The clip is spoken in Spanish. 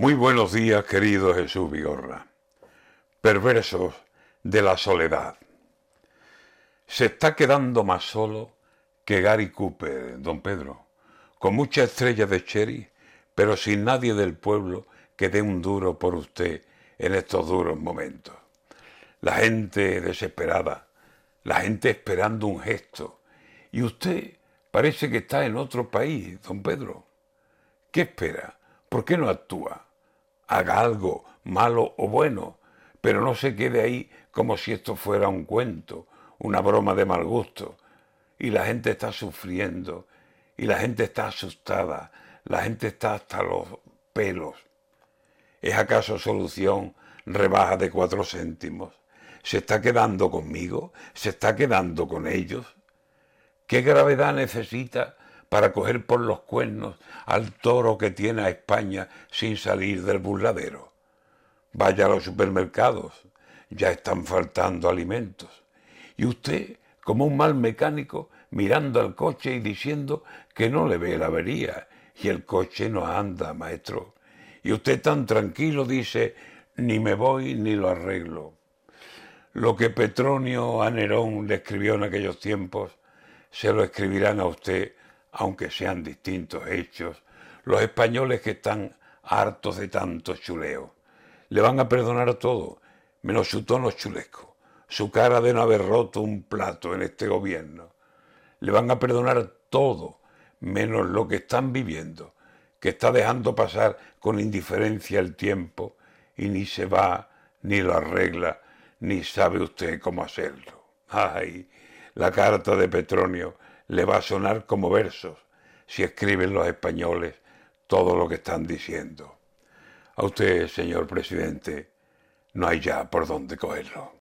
Muy buenos días, querido Jesús Vigorra. Perversos de la soledad. Se está quedando más solo que Gary Cooper, don Pedro, con muchas estrellas de cherry, pero sin nadie del pueblo que dé un duro por usted en estos duros momentos. La gente desesperada, la gente esperando un gesto, y usted parece que está en otro país, don Pedro. ¿Qué espera? ¿Por qué no actúa? Haga algo, malo o bueno, pero no se quede ahí como si esto fuera un cuento, una broma de mal gusto. Y la gente está sufriendo, y la gente está asustada, la gente está hasta los pelos. ¿Es acaso solución rebaja de cuatro céntimos? ¿Se está quedando conmigo? ¿Se está quedando con ellos? ¿Qué gravedad necesita para coger por los cuernos al toro que tiene a España sin salir del burladero. Vaya a los supermercados, ya están faltando alimentos. Y usted, como un mal mecánico, mirando al coche y diciendo que no le ve la avería, y el coche no anda, maestro. Y usted tan tranquilo dice, ni me voy ni lo arreglo. Lo que Petronio a Nerón le escribió en aquellos tiempos, se lo escribirán a usted aunque sean distintos hechos, los españoles que están hartos de tanto chuleo. Le van a perdonar todo, menos su tono chulesco, su cara de no haber roto un plato en este gobierno. Le van a perdonar todo, menos lo que están viviendo, que está dejando pasar con indiferencia el tiempo y ni se va, ni lo arregla, ni sabe usted cómo hacerlo. Ay, la carta de Petronio le va a sonar como versos si escriben los españoles todo lo que están diciendo. A usted, señor presidente, no hay ya por dónde cogerlo.